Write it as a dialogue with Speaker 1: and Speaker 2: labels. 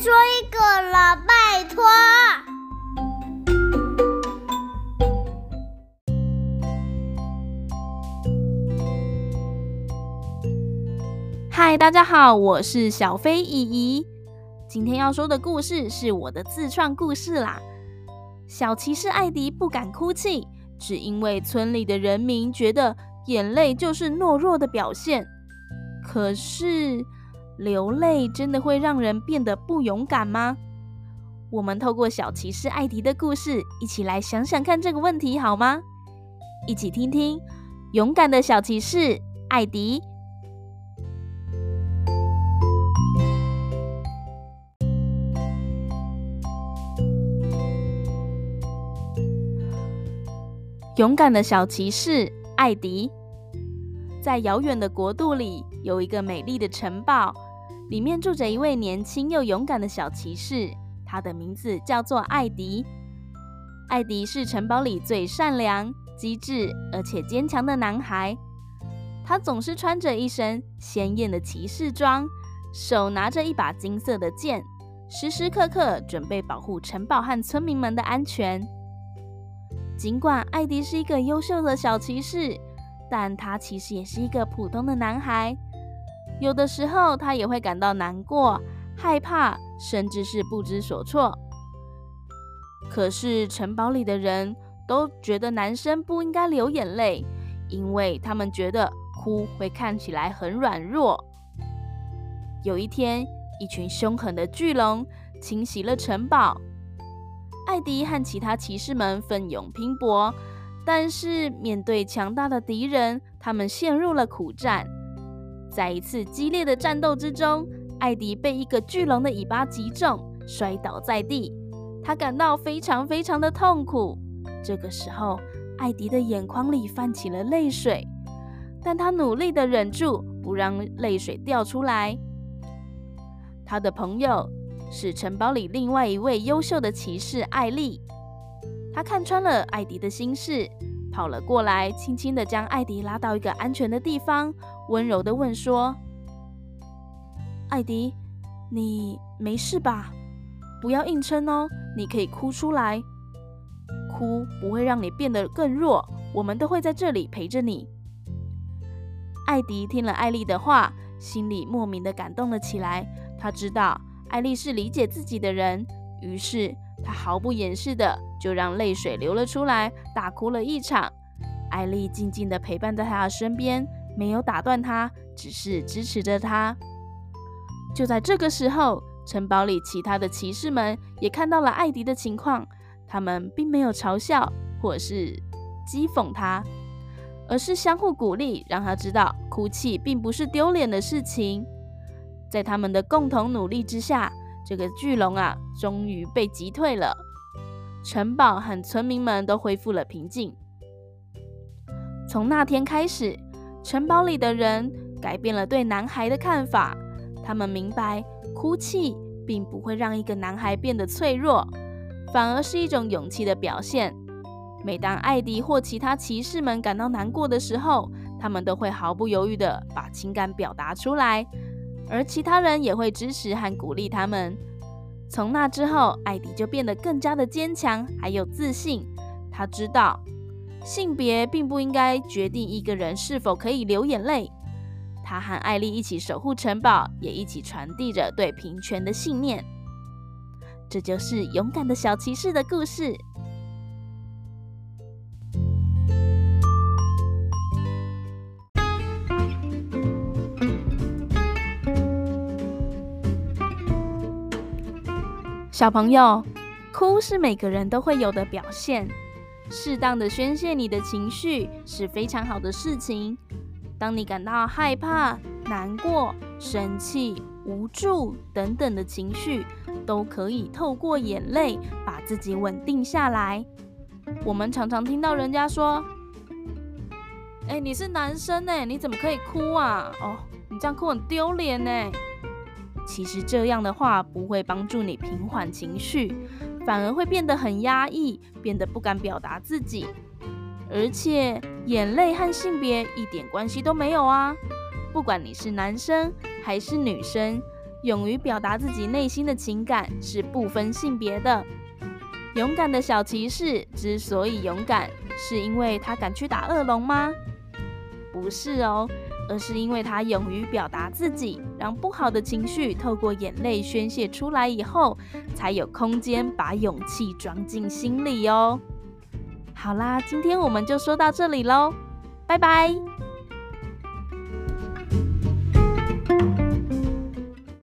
Speaker 1: 说一个了，拜托。
Speaker 2: 嗨，大家好，我是小飞姨姨。今天要说的故事是我的自创故事啦。小骑士艾迪不敢哭泣，只因为村里的人民觉得眼泪就是懦弱的表现。可是，流泪真的会让人变得不勇敢吗？我们透过小骑士艾迪的故事，一起来想想看这个问题好吗？一起听听勇敢的小骑士艾迪。勇敢的小骑士艾迪，在遥远的国度里，有一个美丽的城堡，里面住着一位年轻又勇敢的小骑士，他的名字叫做艾迪。艾迪是城堡里最善良、机智而且坚强的男孩。他总是穿着一身鲜艳的骑士装，手拿着一把金色的剑，时时刻刻准备保护城堡和村民们的安全。尽管艾迪是一个优秀的小骑士，但他其实也是一个普通的男孩。有的时候，他也会感到难过、害怕，甚至是不知所措。可是，城堡里的人都觉得男生不应该流眼泪，因为他们觉得哭会看起来很软弱。有一天，一群凶狠的巨龙侵袭了城堡。艾迪和其他骑士们奋勇拼搏，但是面对强大的敌人，他们陷入了苦战。在一次激烈的战斗之中，艾迪被一个巨龙的尾巴击中，摔倒在地。他感到非常非常的痛苦。这个时候，艾迪的眼眶里泛起了泪水，但他努力地忍住，不让泪水掉出来。他的朋友。是城堡里另外一位优秀的骑士艾丽，他看穿了艾迪的心事，跑了过来，轻轻地将艾迪拉到一个安全的地方，温柔的问说：“艾迪，你没事吧？不要硬撑哦，你可以哭出来，哭不会让你变得更弱，我们都会在这里陪着你。”艾迪听了艾丽的话，心里莫名的感动了起来，他知道。艾丽是理解自己的人，于是他毫不掩饰的就让泪水流了出来，大哭了一场。艾丽静静的陪伴在他的身边，没有打断他，只是支持着他。就在这个时候，城堡里其他的骑士们也看到了艾迪的情况，他们并没有嘲笑或是讥讽他，而是相互鼓励，让他知道哭泣并不是丢脸的事情。在他们的共同努力之下，这个巨龙啊，终于被击退了。城堡和村民们都恢复了平静。从那天开始，城堡里的人改变了对男孩的看法。他们明白，哭泣并不会让一个男孩变得脆弱，反而是一种勇气的表现。每当艾迪或其他骑士们感到难过的时候，他们都会毫不犹豫地把情感表达出来。而其他人也会支持和鼓励他们。从那之后，艾迪就变得更加的坚强，还有自信。他知道，性别并不应该决定一个人是否可以流眼泪。他和艾丽一起守护城堡，也一起传递着对平权的信念。这就是勇敢的小骑士的故事。小朋友，哭是每个人都会有的表现，适当的宣泄你的情绪是非常好的事情。当你感到害怕、难过、生气、无助等等的情绪，都可以透过眼泪把自己稳定下来。我们常常听到人家说：“哎，你是男生哎，你怎么可以哭啊？哦，你这样哭很丢脸哎。”其实这样的话不会帮助你平缓情绪，反而会变得很压抑，变得不敢表达自己。而且眼泪和性别一点关系都没有啊！不管你是男生还是女生，勇于表达自己内心的情感是不分性别的。勇敢的小骑士之所以勇敢，是因为他敢去打恶龙吗？不是哦，而是因为他勇于表达自己，让不好的情绪透过眼泪宣泄出来以后，才有空间把勇气装进心里哦。好啦，今天我们就说到这里喽，拜拜。